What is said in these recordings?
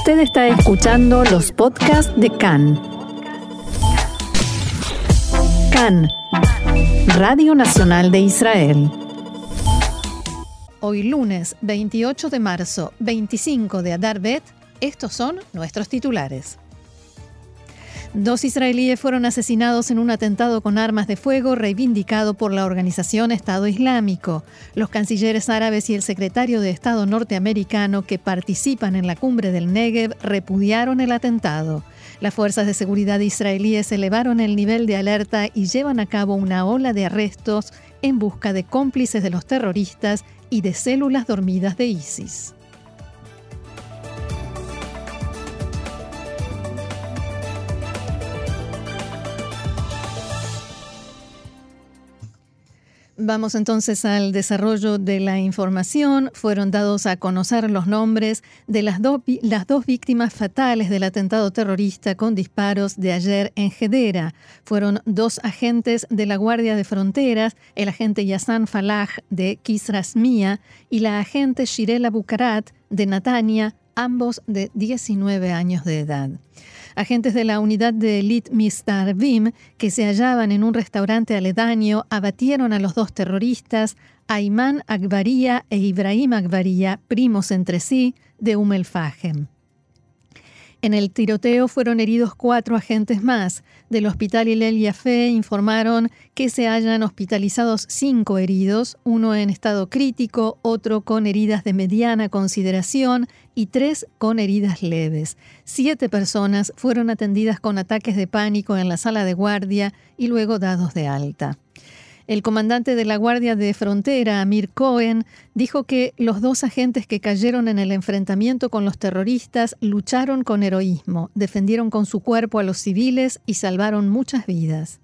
Usted está escuchando los podcasts de CAN. CAN, Radio Nacional de Israel. Hoy lunes 28 de marzo, 25 de Adar Bet, estos son nuestros titulares. Dos israelíes fueron asesinados en un atentado con armas de fuego reivindicado por la organización Estado Islámico. Los cancilleres árabes y el secretario de Estado norteamericano que participan en la cumbre del Negev repudiaron el atentado. Las fuerzas de seguridad israelíes elevaron el nivel de alerta y llevan a cabo una ola de arrestos en busca de cómplices de los terroristas y de células dormidas de ISIS. Vamos entonces al desarrollo de la información. Fueron dados a conocer los nombres de las, dos víctimas fatales del atentado terrorista con disparos de ayer en Hedera. Fueron dos agentes de la Guardia de Fronteras, el agente Yassan Falah de Kisrasmia y la agente Shirela Bukarat de Natania, ambos de 19 años de edad. Agentes de la unidad de élite Mistarvim, que se hallaban en un restaurante aledaño, abatieron a los dos terroristas, Ayman Akbaria e Ibrahim Akbaria, primos entre sí, de Umm en el tiroteo fueron heridos cuatro agentes más. Del hospital Hilel Yafé informaron que se hayan hospitalizados cinco heridos, uno en estado crítico, otro con heridas de mediana consideración y tres con heridas leves. Siete personas fueron atendidas con ataques de pánico en la sala de guardia y luego dados de alta. El comandante de la Guardia de Frontera, Amir Cohen, dijo que los dos agentes que cayeron en el enfrentamiento con los terroristas lucharon con heroísmo, defendieron con su cuerpo a los civiles y salvaron muchas vidas.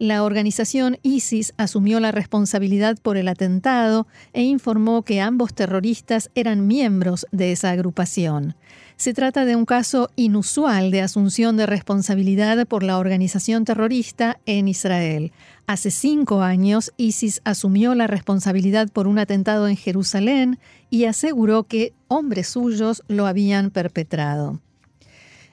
La organización ISIS asumió la responsabilidad por el atentado e informó que ambos terroristas eran miembros de esa agrupación. Se trata de un caso inusual de asunción de responsabilidad por la organización terrorista en Israel. Hace cinco años, ISIS asumió la responsabilidad por un atentado en Jerusalén y aseguró que hombres suyos lo habían perpetrado.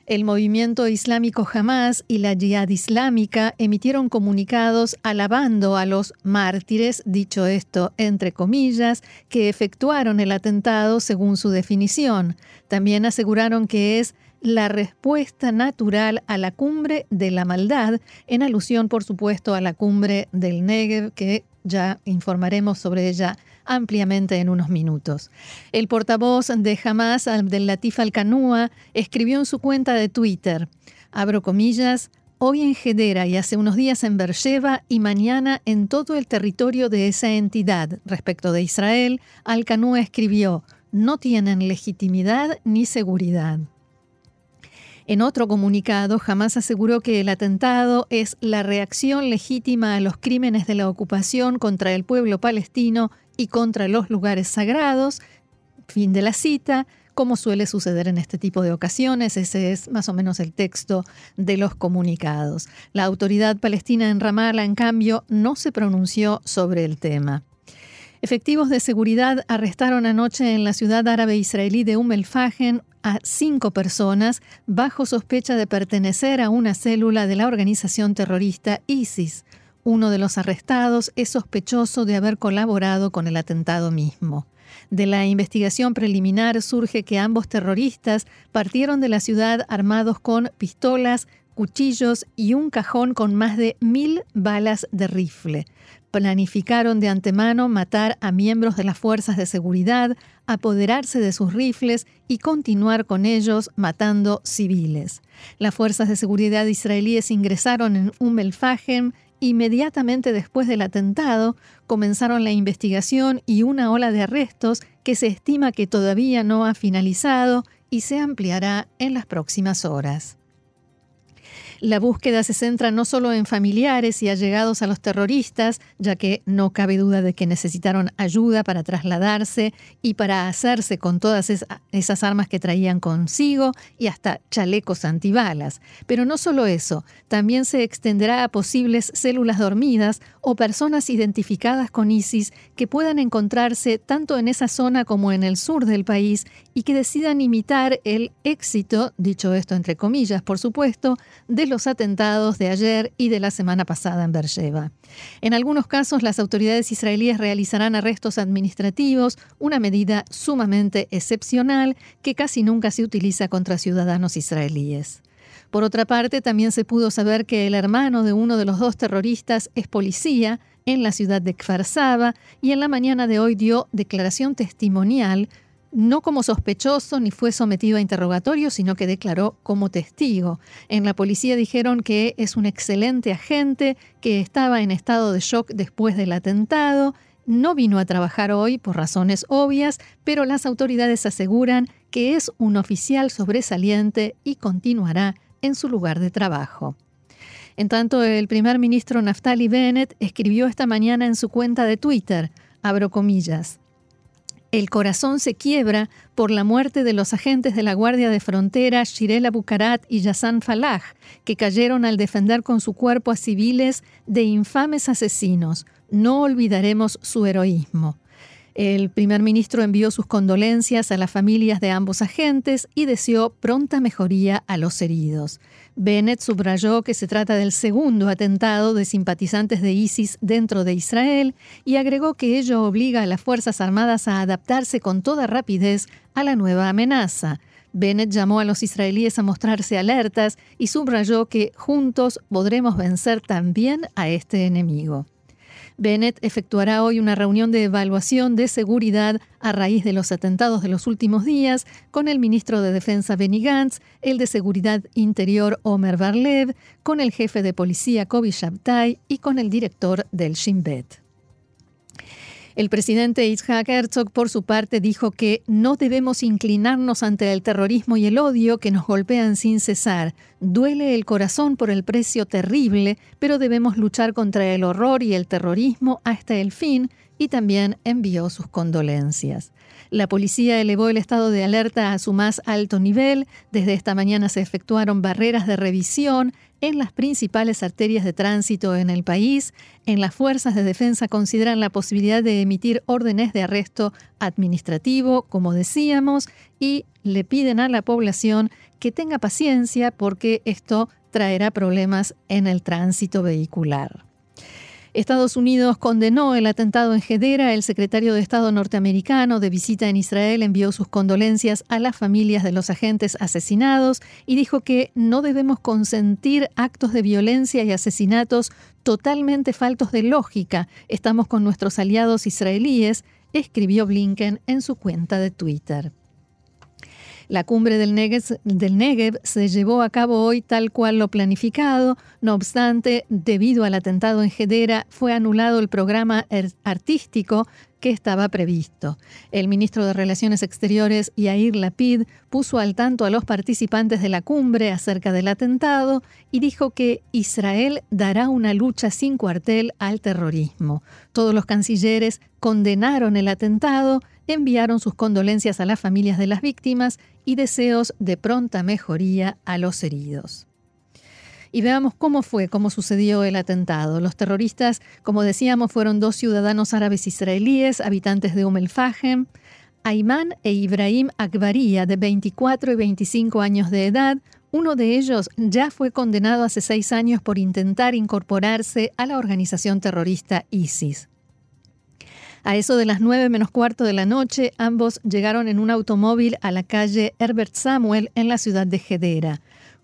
El movimiento islámico Hamas y la Jihad Islámica emitieron comunicados alabando a los mártires, dicho esto entre comillas, que efectuaron el atentado según su definición. También aseguraron que es la respuesta natural a la cumbre de la maldad, en alusión, por supuesto, a la cumbre del Negev, que ya informaremos sobre ella ampliamente en unos minutos. El portavoz de Hamas, Abdel Latif Al-Kanua, escribió en su cuenta de Twitter, abro comillas, hoy en Hedera y hace unos días en Beersheba y mañana en todo el territorio de esa entidad. Respecto de Israel, Al-Kanua escribió, no tienen legitimidad ni seguridad. En otro comunicado, jamás aseguró que el atentado es la reacción legítima a los crímenes de la ocupación contra el pueblo palestino y contra los lugares sagrados. Fin de la cita. Como suele suceder en este tipo de ocasiones, ese es más o menos el texto de los comunicados. La autoridad palestina en Ramallah, en cambio, no se pronunció sobre el tema. Efectivos de seguridad arrestaron anoche en la ciudad árabe israelí de Umm el-Fagen a cinco personas bajo sospecha de pertenecer a una célula de la organización terrorista ISIS. Uno de los arrestados es sospechoso de haber colaborado con el atentado mismo. De la investigación preliminar surge que ambos terroristas partieron de la ciudad armados con pistolas, cuchillos y un cajón con más de mil balas de rifle planificaron de antemano matar a miembros de las fuerzas de seguridad, apoderarse de sus rifles y continuar con ellos matando civiles. Las fuerzas de seguridad israelíes ingresaron en Umm el Inmediatamente después del atentado comenzaron la investigación y una ola de arrestos que se estima que todavía no ha finalizado y se ampliará en las próximas horas. La búsqueda se centra no solo en familiares y allegados a los terroristas, ya que no cabe duda de que necesitaron ayuda para trasladarse y para hacerse con todas esas armas que traían consigo y hasta chalecos antibalas. Pero no solo eso, también se extenderá a posibles células dormidas o personas identificadas con ISIS que puedan encontrarse tanto en esa zona como en el sur del país y que decidan imitar el éxito, dicho esto entre comillas, por supuesto, de los atentados de ayer y de la semana pasada en Beersheba. En algunos casos, las autoridades israelíes realizarán arrestos administrativos, una medida sumamente excepcional que casi nunca se utiliza contra ciudadanos israelíes. Por otra parte, también se pudo saber que el hermano de uno de los dos terroristas es policía en la ciudad de Kfar Saba y en la mañana de hoy dio declaración testimonial no como sospechoso ni fue sometido a interrogatorio, sino que declaró como testigo. En la policía dijeron que es un excelente agente, que estaba en estado de shock después del atentado, no vino a trabajar hoy por razones obvias, pero las autoridades aseguran que es un oficial sobresaliente y continuará en su lugar de trabajo. En tanto, el primer ministro Naftali Bennett escribió esta mañana en su cuenta de Twitter, abro comillas, el corazón se quiebra por la muerte de los agentes de la Guardia de Frontera Shirela Bukarat y Yassan Falah, que cayeron al defender con su cuerpo a civiles de infames asesinos. No olvidaremos su heroísmo. El primer ministro envió sus condolencias a las familias de ambos agentes y deseó pronta mejoría a los heridos. Bennett subrayó que se trata del segundo atentado de simpatizantes de ISIS dentro de Israel y agregó que ello obliga a las Fuerzas Armadas a adaptarse con toda rapidez a la nueva amenaza. Bennett llamó a los israelíes a mostrarse alertas y subrayó que juntos podremos vencer también a este enemigo. Bennett efectuará hoy una reunión de evaluación de seguridad a raíz de los atentados de los últimos días con el ministro de Defensa Benny Gantz, el de Seguridad Interior Omer Barlev, con el jefe de policía Kobi Shabtai y con el director del Shin Bet. El presidente Itzhak Herzog, por su parte, dijo que no debemos inclinarnos ante el terrorismo y el odio que nos golpean sin cesar. Duele el corazón por el precio terrible, pero debemos luchar contra el horror y el terrorismo hasta el fin, y también envió sus condolencias. La policía elevó el estado de alerta a su más alto nivel. Desde esta mañana se efectuaron barreras de revisión en las principales arterias de tránsito en el país. En las fuerzas de defensa consideran la posibilidad de emitir órdenes de arresto administrativo, como decíamos, y le piden a la población que tenga paciencia porque esto traerá problemas en el tránsito vehicular. Estados Unidos condenó el atentado en Hedera. El secretario de Estado norteamericano de visita en Israel envió sus condolencias a las familias de los agentes asesinados y dijo que no debemos consentir actos de violencia y asesinatos totalmente faltos de lógica. Estamos con nuestros aliados israelíes, escribió Blinken en su cuenta de Twitter. La cumbre del Negev, se llevó a cabo hoy tal cual lo planificado. No obstante, debido al atentado en Hedera, fue anulado el programa artístico que estaba previsto. El ministro de Relaciones Exteriores, Yair Lapid, puso al tanto a los participantes de la cumbre acerca del atentado y dijo que Israel dará una lucha sin cuartel al terrorismo. Todos los cancilleres condenaron el atentado, enviaron sus condolencias a las familias de las víctimas y deseos de pronta mejoría a los heridos y veamos cómo fue, cómo sucedió el atentado. Los terroristas, como decíamos, fueron dos ciudadanos árabes israelíes, habitantes de Umm el-Fahem, Ayman e Ibrahim Akbaria, de 24 y 25 años de edad. Uno de ellos ya fue condenado hace seis años por intentar incorporarse a la organización terrorista ISIS. A eso de las nueve menos cuarto de la noche, ambos llegaron en un automóvil a la calle Herbert Samuel en la ciudad de Hedera.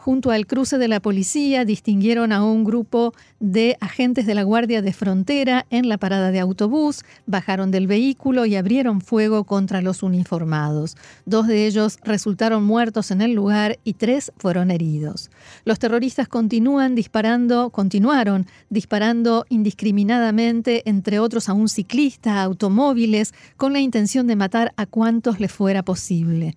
Junto al cruce de la policía distinguieron a un grupo de agentes de la Guardia de Frontera en la parada de autobús, bajaron del vehículo y abrieron fuego contra los uniformados. Dos de ellos resultaron muertos en el lugar y tres fueron heridos. Los terroristas continúan disparando, continuaron disparando indiscriminadamente, entre otros a un ciclista, automóviles, con la intención de matar a cuantos les fuera posible.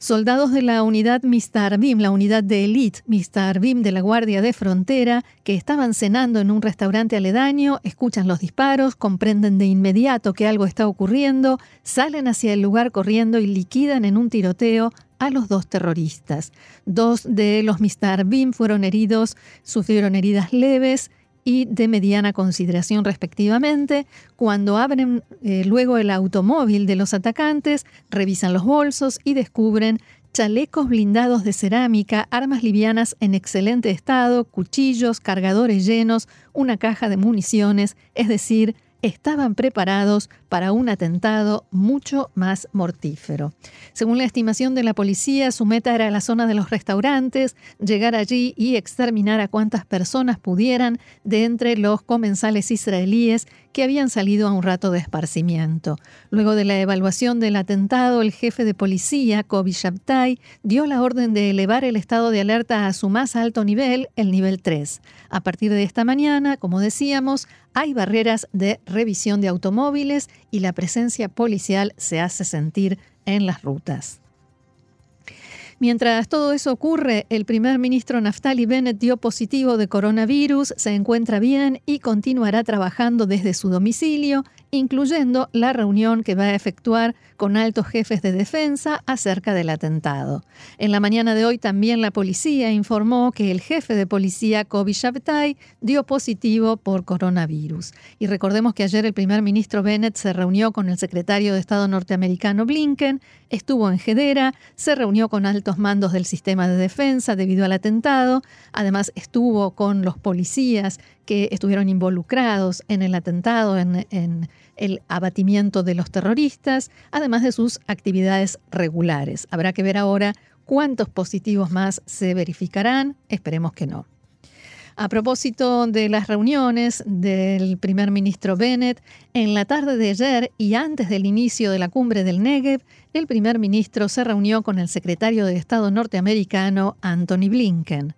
Soldados de la unidad Mistarbim, la unidad de élite Mistarbim de la Guardia de Frontera, que estaban cenando en un restaurante aledaño, escuchan los disparos, comprenden de inmediato que algo está ocurriendo, salen hacia el lugar corriendo y liquidan en un tiroteo a los dos terroristas. Dos de los Mistarbim fueron heridos, sufrieron heridas leves, y de mediana consideración respectivamente. Cuando abren eh, luego el automóvil de los atacantes, revisan los bolsos y descubren chalecos blindados de cerámica, armas livianas en excelente estado, cuchillos, cargadores llenos, una caja de municiones, es decir, estaban preparados para un atentado mucho más mortífero. Según la estimación de la policía, su meta era la zona de los restaurantes, llegar allí y exterminar a cuantas personas pudieran de entre los comensales israelíes que habían salido a un rato de esparcimiento. Luego de la evaluación del atentado, el jefe de policía, Kobi Shabtai, dio la orden de elevar el estado de alerta a su más alto nivel, el nivel 3. A partir de esta mañana, como decíamos, hay barreras de revisión de automóviles y la presencia policial se hace sentir en las rutas. Mientras todo eso ocurre, el primer ministro Naftali Bennett dio positivo de coronavirus, se encuentra bien y continuará trabajando desde su domicilio, incluyendo la reunión que va a efectuar con altos jefes de defensa acerca del atentado. En la mañana de hoy también la policía informó que el jefe de policía Kobi Shabtai dio positivo por coronavirus. Y recordemos que ayer el primer ministro Bennett se reunió con el secretario de Estado norteamericano Blinken, estuvo en Hedera, se reunió con altos mandos del sistema de defensa debido al atentado, además estuvo con los policías que estuvieron involucrados en el atentado, en, el abatimiento de los terroristas, además de sus actividades regulares. Habrá que ver ahora cuántos positivos más se verificarán, esperemos que no. A propósito de las reuniones del primer ministro Bennett, en la tarde de ayer y antes del inicio de la cumbre del Negev, el primer ministro se reunió con el secretario de Estado norteamericano Anthony Blinken.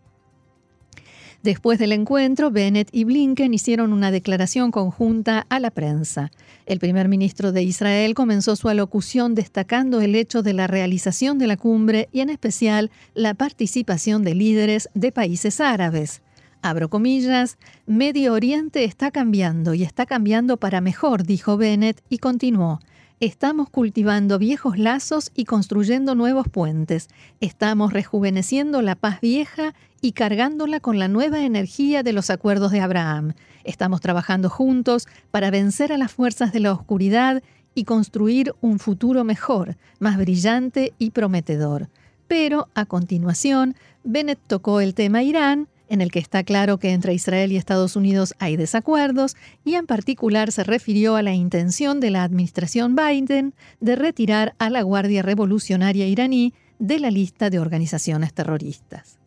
Después del encuentro, Bennett y Blinken hicieron una declaración conjunta a la prensa. El primer ministro de Israel comenzó su alocución destacando el hecho de la realización de la cumbre y en especial la participación de líderes de países árabes. Abro comillas, Medio Oriente está cambiando y está cambiando para mejor, dijo Bennett y continuó. Estamos cultivando viejos lazos y construyendo nuevos puentes. Estamos rejuveneciendo la paz vieja y cargándola con la nueva energía de los acuerdos de Abraham. Estamos trabajando juntos para vencer a las fuerzas de la oscuridad y construir un futuro mejor, más brillante y prometedor. Pero, a continuación, Bennett tocó el tema Irán, en el que está claro que entre Israel y Estados Unidos hay desacuerdos, y en particular se refirió a la intención de la administración Biden de retirar a la Guardia Revolucionaria iraní de la lista de organizaciones terroristas.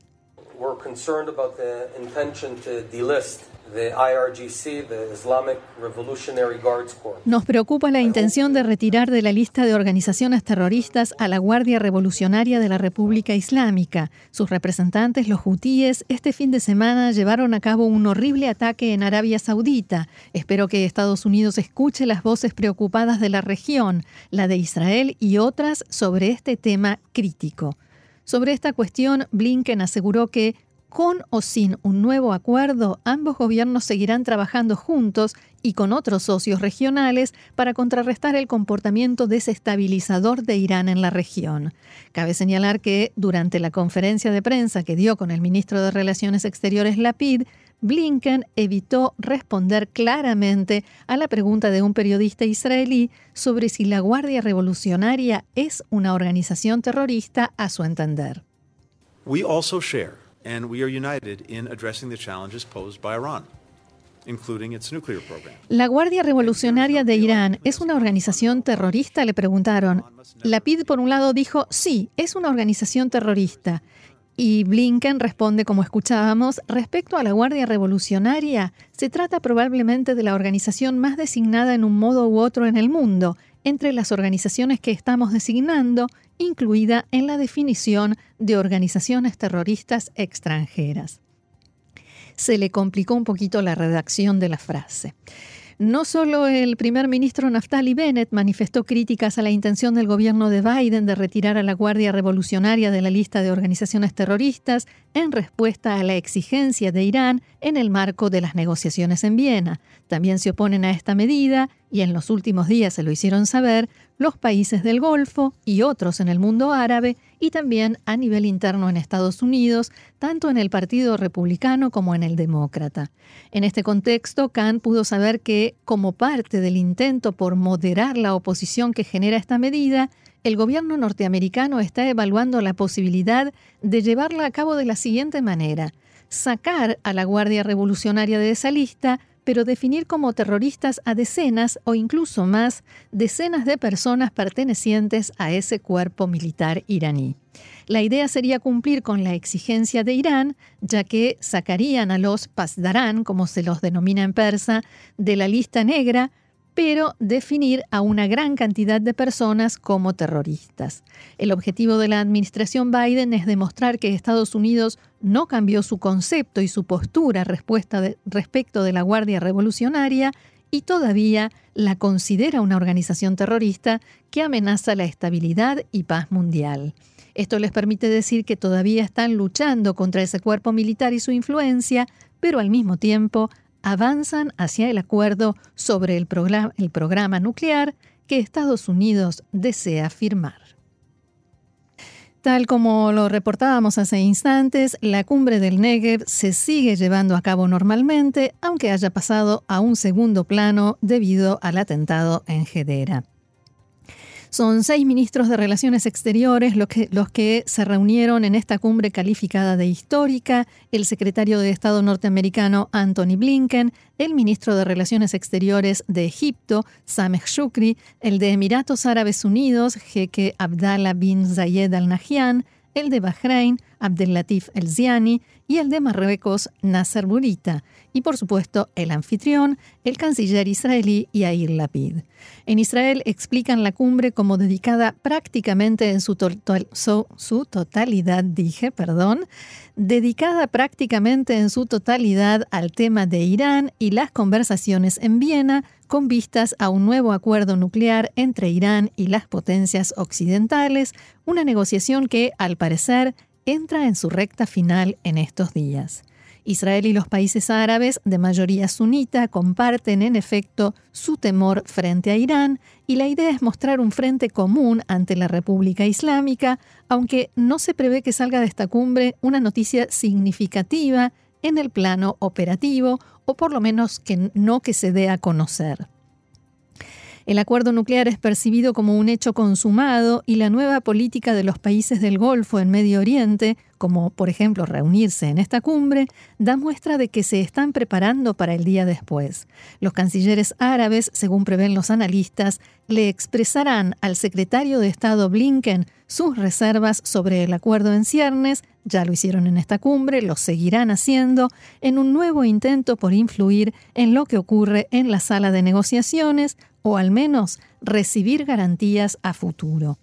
Nos preocupa la intención de retirar de la lista de organizaciones terroristas a la Guardia Revolucionaria de la República Islámica. Sus representantes, los hutíes, este fin de semana llevaron a cabo un horrible ataque en Arabia Saudita. Espero que Estados Unidos escuche las voces preocupadas de la región, la de Israel y otras sobre este tema crítico. Sobre esta cuestión, Blinken aseguró que con o sin un nuevo acuerdo, ambos gobiernos seguirán trabajando juntos y con otros socios regionales para contrarrestar el comportamiento desestabilizador de Irán en la región. Cabe señalar que durante la conferencia de prensa que dio con el ministro de Relaciones Exteriores Lapid, Blinken evitó responder claramente a la pregunta de un periodista israelí sobre si la Guardia Revolucionaria es una organización terrorista a su entender. We also share and we are united in addressing the challenges posed by Iran. La Guardia Revolucionaria de Irán es una organización terrorista, le preguntaron. La PID, por un lado, dijo, sí, es una organización terrorista. Y Blinken responde, como escuchábamos, respecto a la Guardia Revolucionaria, se trata probablemente de la organización más designada en un modo u otro en el mundo entre las organizaciones que estamos designando, incluida en la definición de organizaciones terroristas extranjeras. Se le complicó un poquito la redacción de la frase. No solo el primer ministro Naftali Bennett manifestó críticas a la intención del gobierno de Biden de retirar a la Guardia Revolucionaria de la lista de organizaciones terroristas en respuesta a la exigencia de Irán en el marco de las negociaciones en Viena. También se oponen a esta medida y en los últimos días se lo hicieron saber los países del Golfo y otros en el mundo árabe y también a nivel interno en Estados Unidos, tanto en el Partido Republicano como en el Demócrata. En este contexto, Khan pudo saber que, como parte del intento por moderar la oposición que genera esta medida, el gobierno norteamericano está evaluando la posibilidad de llevarla a cabo de la siguiente manera. Sacar a la Guardia Revolucionaria de esa lista pero definir como terroristas a decenas o incluso más decenas de personas pertenecientes a ese cuerpo militar iraní. La idea sería cumplir con la exigencia de Irán, ya que sacarían a los pasdarán, como se los denomina en persa, de la lista negra, pero definir a una gran cantidad de personas como terroristas. El objetivo de la administración Biden es demostrar que Estados Unidos no cambió su concepto y su postura respecto de la Guardia Revolucionaria y todavía la considera una organización terrorista que amenaza la estabilidad y paz mundial. Esto les permite decir que todavía están luchando contra ese cuerpo militar y su influencia, pero al mismo tiempo avanzan hacia el acuerdo sobre el, programa, nuclear que Estados Unidos desea firmar. Tal como lo reportábamos hace instantes, la cumbre del Negev se sigue llevando a cabo normalmente, aunque haya pasado a un segundo plano debido al atentado en Hedera. Son seis ministros de Relaciones Exteriores los que, los que se reunieron en esta cumbre calificada de histórica, el secretario de Estado norteamericano Anthony Blinken, el ministro de Relaciones Exteriores de Egipto, Sameh Shukri, el de Emiratos Árabes Unidos, jeque Abdallah bin Zayed al Nahyan, el de Bahrein, Abdelatif El Ziani, y el de Marruecos, Nasser Burita, y por supuesto el anfitrión, el canciller israelí Yair Lapid. En Israel explican la cumbre como dedicada prácticamente en su, su totalidad, dije, perdón, dedicada prácticamente en su totalidad al tema de Irán y las conversaciones en Viena con vistas a un nuevo acuerdo nuclear entre Irán y las potencias occidentales, una negociación que, al parecer, entra en su recta final en estos días. Israel y los países árabes de mayoría sunita comparten en efecto su temor frente a Irán y la idea es mostrar un frente común ante la República Islámica, aunque no se prevé que salga de esta cumbre una noticia significativa en el plano operativo o por lo menos que no que se dé a conocer. El acuerdo nuclear es percibido como un hecho consumado y la nueva política de los países del Golfo en Medio Oriente, como por ejemplo reunirse en esta cumbre, da muestra de que se están preparando para el día después. Los cancilleres árabes, según prevén los analistas, le expresarán al secretario de Estado Blinken sus reservas sobre el acuerdo en ciernes, ya lo hicieron en esta cumbre, lo seguirán haciendo, en un nuevo intento por influir en lo que ocurre en la sala de negociaciones o al menos recibir garantías a futuro.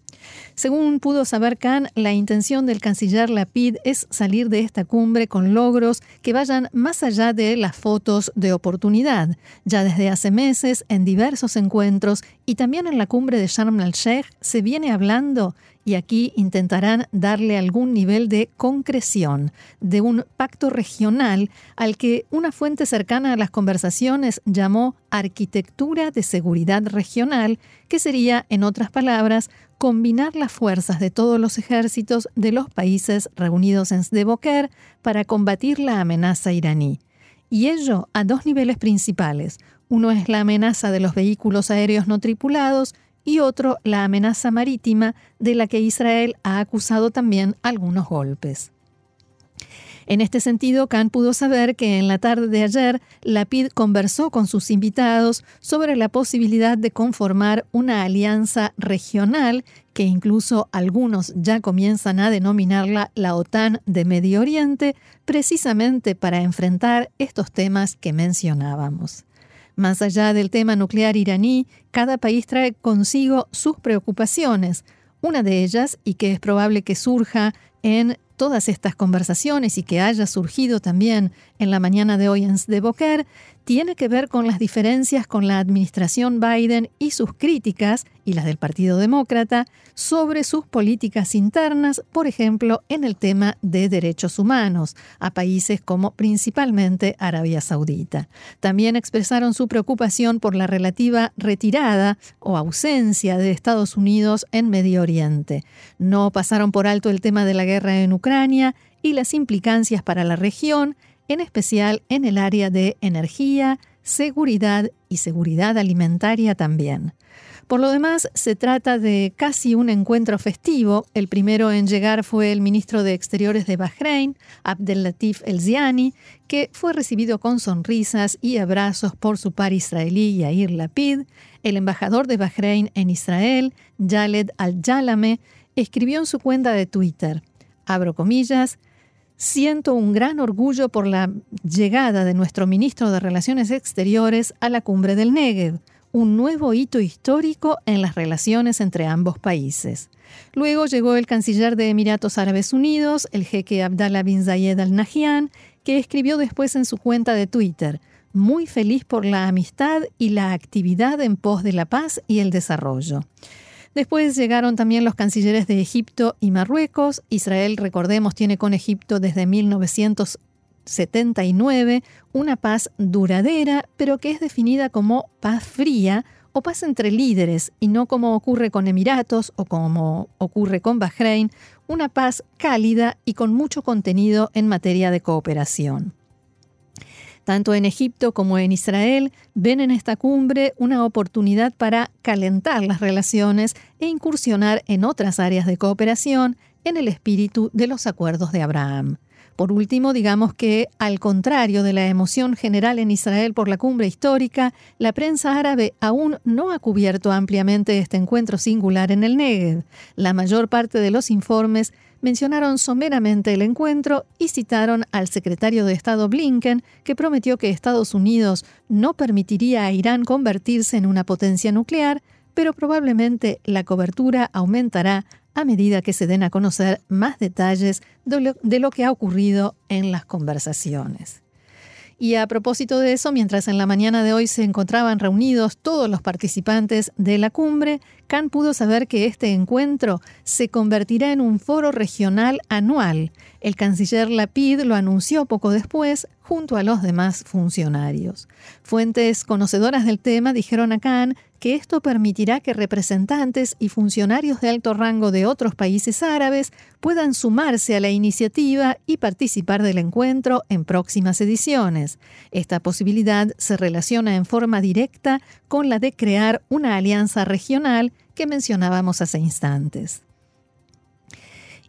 Según pudo saber Khan, la intención del canciller Lapid es salir de esta cumbre con logros que vayan más allá de las fotos de oportunidad. Ya desde hace meses, en diversos encuentros y también en la cumbre de Sharm el-Sheikh, se viene hablando y aquí intentarán darle algún nivel de concreción, de un pacto regional al que una fuente cercana a las conversaciones llamó arquitectura de seguridad regional, que sería, en otras palabras, combinar las fuerzas de todos los ejércitos de los países reunidos en Sdeboker para combatir la amenaza iraní. Y ello a dos niveles principales. Uno es la amenaza de los vehículos aéreos no tripulados y otro la amenaza marítima de la que Israel ha acusado también algunos golpes. En este sentido, Khan pudo saber que en la tarde de ayer, Lapid conversó con sus invitados sobre la posibilidad de conformar una alianza regional que incluso algunos ya comienzan a denominarla la OTAN de Medio Oriente, precisamente para enfrentar estos temas que mencionábamos. Más allá del tema nuclear iraní, cada país trae consigo sus preocupaciones, Una de ellas, y que es probable que surja en todas estas conversaciones y que haya surgido también en la mañana de hoy en Boker, tiene que ver con las diferencias con la administración Biden y sus críticas, y las del Partido Demócrata, sobre sus políticas internas, por ejemplo, en el tema de derechos humanos, a países como principalmente Arabia Saudita. También expresaron su preocupación por la relativa retirada o ausencia de Estados Unidos en Medio Oriente. No pasaron por alto el tema de la guerra en Ucrania y las implicancias para la región, en especial en el área de energía, seguridad y seguridad alimentaria también. Por lo demás, se trata de casi un encuentro festivo. El primero en llegar fue el ministro de Exteriores de Bahrein, Abdelatif El-Ziani, que fue recibido con sonrisas y abrazos por su par israelí Yair Lapid. El embajador de Bahrein en Israel, Jaled Al-Jalame, escribió en su cuenta de Twitter, abro comillas, Siento un gran orgullo por la llegada de nuestro ministro de Relaciones Exteriores a la cumbre del Negev, un nuevo hito histórico en las relaciones entre ambos países. Luego llegó el canciller de Emiratos Árabes Unidos, el jeque Abdallah bin Zayed Al Nahyan, que escribió después en su cuenta de Twitter, muy feliz por la amistad y la actividad en pos de la paz y el desarrollo. Después llegaron también los cancilleres de Egipto y Marruecos. Israel, recordemos, tiene con Egipto desde 1979 una paz duradera, pero que es definida como paz fría o paz entre líderes y no como ocurre con Emiratos o como ocurre con Bahrein, una paz cálida y con mucho contenido en materia de cooperación. Tanto en Egipto como en Israel ven en esta cumbre una oportunidad para calentar las relaciones e incursionar en otras áreas de cooperación en el espíritu de los acuerdos de Abraham. Por último, digamos que, al contrario de la emoción general en Israel por la cumbre histórica, la prensa árabe aún no ha cubierto ampliamente este encuentro singular en el Negev. La mayor parte de los informes mencionaron someramente el encuentro y citaron al secretario de Estado Blinken, que prometió que Estados Unidos no permitiría a Irán convertirse en una potencia nuclear, pero probablemente la cobertura aumentará a medida que se den a conocer más detalles de lo, que ha ocurrido en las conversaciones. Y a propósito de eso, mientras en la mañana de hoy se encontraban reunidos todos los participantes de la cumbre, Khan pudo saber que este encuentro se convertirá en un foro regional anual. El canciller Lapid lo anunció poco después junto a los demás funcionarios. Fuentes conocedoras del tema dijeron a Khan que esto permitirá que representantes y funcionarios de alto rango de otros países árabes puedan sumarse a la iniciativa y participar del encuentro en próximas ediciones. Esta posibilidad se relaciona en forma directa con la de crear una alianza regional que mencionábamos hace instantes.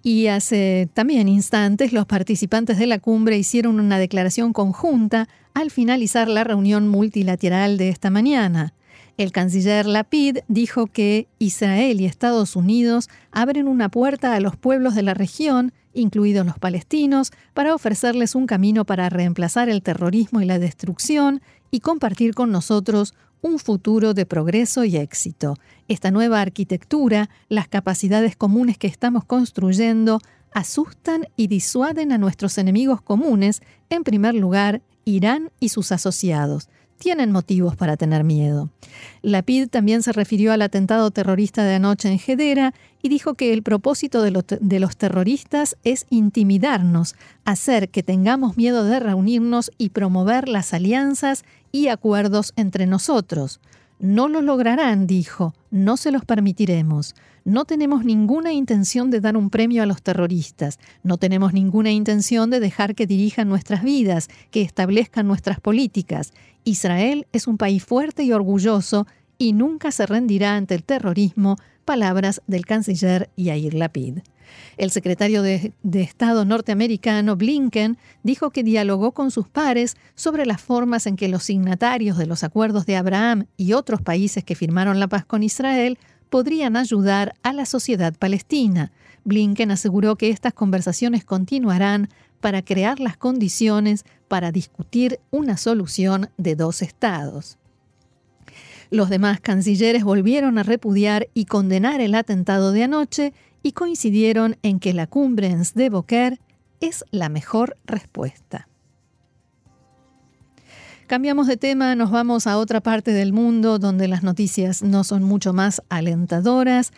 Y hace también instantes los participantes de la cumbre hicieron una declaración conjunta al finalizar la reunión multilateral de esta mañana. El canciller Lapid dijo que Israel y Estados Unidos abren una puerta a los pueblos de la región, incluidos los palestinos, para ofrecerles un camino para reemplazar el terrorismo y la destrucción y compartir con nosotros un futuro de progreso y éxito. Esta nueva arquitectura, las capacidades comunes que estamos construyendo, asustan y disuaden a nuestros enemigos comunes, en primer lugar, Irán y sus asociados tienen motivos para tener miedo. Lapid también se refirió al atentado terrorista de anoche en Hedera y dijo que el propósito de, de, los terroristas es intimidarnos, hacer que tengamos miedo de reunirnos y promover las alianzas y acuerdos entre nosotros. No lo lograrán, dijo, no se los permitiremos. No tenemos ninguna intención de dar un premio a los terroristas, no tenemos ninguna intención de dejar que dirijan nuestras vidas, que establezcan nuestras políticas. Israel es un país fuerte y orgulloso y nunca se rendirá ante el terrorismo, palabras del canciller Yair Lapid. El secretario de, Estado norteamericano Blinken dijo que dialogó con sus pares sobre las formas en que los signatarios de los acuerdos de Abraham y otros países que firmaron la paz con Israel podrían ayudar a la sociedad palestina. Blinken aseguró que estas conversaciones continuarán para crear las condiciones para discutir una solución de dos estados. Los demás cancilleres volvieron a repudiar y condenar el atentado de anoche y coincidieron en que la cumbre en Sdeboker es la mejor respuesta. Cambiamos de tema, nos vamos a otra parte del mundo donde las noticias no son mucho más alentadoras.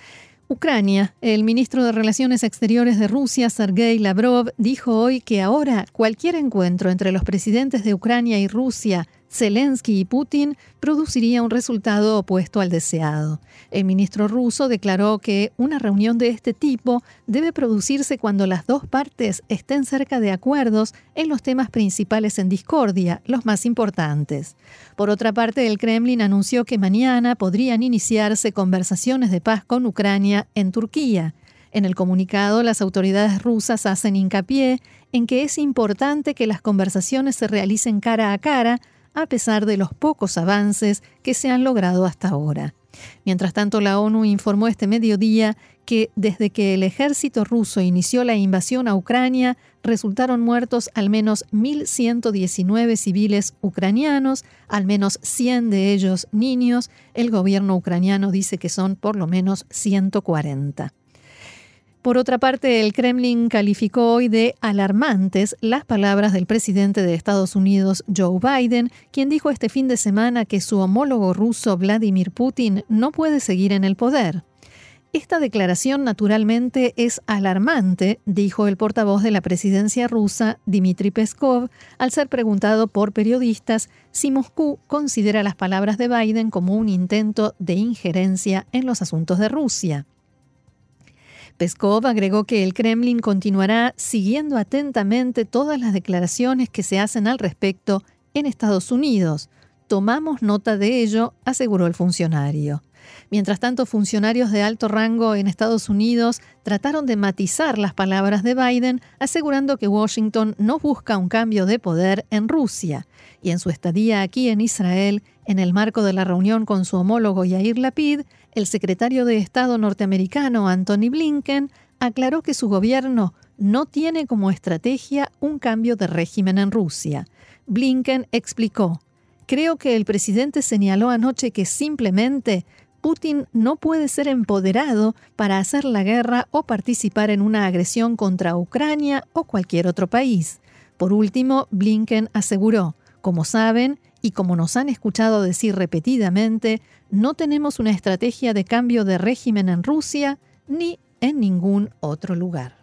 Ucrania. El ministro de Relaciones Exteriores de Rusia, Sergei Lavrov, dijo hoy que ahora cualquier encuentro entre los presidentes de Ucrania y Rusia Zelensky y Putin produciría un resultado opuesto al deseado. El ministro ruso declaró que una reunión de este tipo debe producirse cuando las dos partes estén cerca de acuerdos en los temas principales en discordia, los más importantes. Por otra parte, el Kremlin anunció que mañana podrían iniciarse conversaciones de paz con Ucrania en Turquía. En el comunicado, las autoridades rusas hacen hincapié en que es importante que las conversaciones se realicen cara a cara a pesar de los pocos avances que se han logrado hasta ahora. Mientras tanto, la ONU informó este mediodía que desde que el ejército ruso inició la invasión a Ucrania, resultaron muertos al menos 1.119 civiles ucranianos, al menos 100 de ellos niños. El gobierno ucraniano dice que son por lo menos 140. Por otra parte, el Kremlin calificó hoy de alarmantes las palabras del presidente de Estados Unidos, Joe Biden, quien dijo este fin de semana que su homólogo ruso, Vladimir Putin, no puede seguir en el poder. Esta declaración naturalmente es alarmante, dijo el portavoz de la presidencia rusa, Dmitry Peskov, al ser preguntado por periodistas si Moscú considera las palabras de Biden como un intento de injerencia en los asuntos de Rusia. Peskov agregó que el Kremlin continuará siguiendo atentamente todas las declaraciones que se hacen al respecto en Estados Unidos. Tomamos nota de ello, aseguró el funcionario. Mientras tanto, funcionarios de alto rango en Estados Unidos trataron de matizar las palabras de Biden, asegurando que Washington no busca un cambio de poder en Rusia. Y en su estadía aquí en Israel, en el marco de la reunión con su homólogo Yair Lapid, el secretario de Estado norteamericano Anthony Blinken aclaró que su gobierno no tiene como estrategia un cambio de régimen en Rusia. Blinken explicó, creo que el presidente señaló anoche que simplemente Putin no puede ser empoderado para hacer la guerra o participar en una agresión contra Ucrania o cualquier otro país. Por último, Blinken aseguró, como saben, y como nos han escuchado decir repetidamente, no tenemos una estrategia de cambio de régimen en Rusia ni en ningún otro lugar.